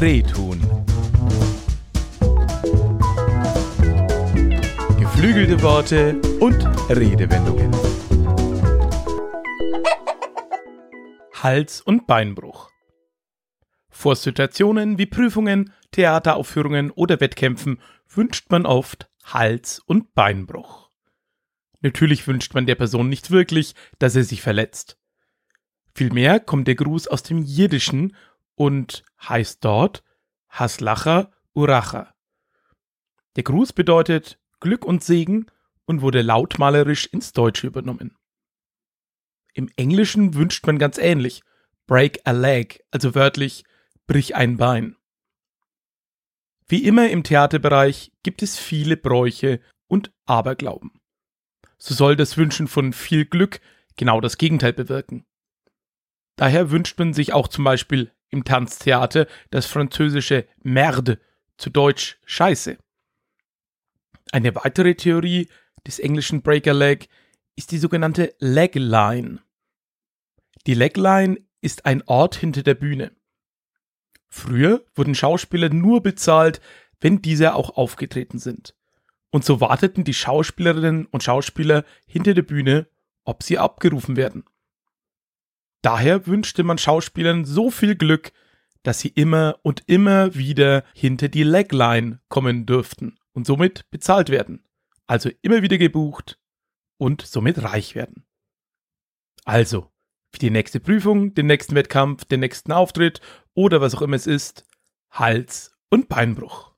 Rehtun. Geflügelte Worte und Redewendungen. Hals- und Beinbruch. Vor Situationen wie Prüfungen, Theateraufführungen oder Wettkämpfen wünscht man oft Hals- und Beinbruch. Natürlich wünscht man der Person nicht wirklich, dass er sich verletzt. Vielmehr kommt der Gruß aus dem Jiddischen und heißt dort Haslacha Uracha. Der Gruß bedeutet Glück und Segen und wurde lautmalerisch ins Deutsche übernommen. Im Englischen wünscht man ganz ähnlich Break a leg, also wörtlich Brich ein Bein. Wie immer im Theaterbereich gibt es viele Bräuche und Aberglauben. So soll das Wünschen von viel Glück genau das Gegenteil bewirken. Daher wünscht man sich auch zum Beispiel im Tanztheater das französische Merde, zu Deutsch Scheiße. Eine weitere Theorie des englischen Breaker Leg ist die sogenannte Legline. Die Legline ist ein Ort hinter der Bühne. Früher wurden Schauspieler nur bezahlt, wenn diese auch aufgetreten sind. Und so warteten die Schauspielerinnen und Schauspieler hinter der Bühne, ob sie abgerufen werden. Daher wünschte man Schauspielern so viel Glück, dass sie immer und immer wieder hinter die Legline kommen dürften und somit bezahlt werden. Also immer wieder gebucht und somit reich werden. Also, für die nächste Prüfung, den nächsten Wettkampf, den nächsten Auftritt oder was auch immer es ist, Hals- und Beinbruch.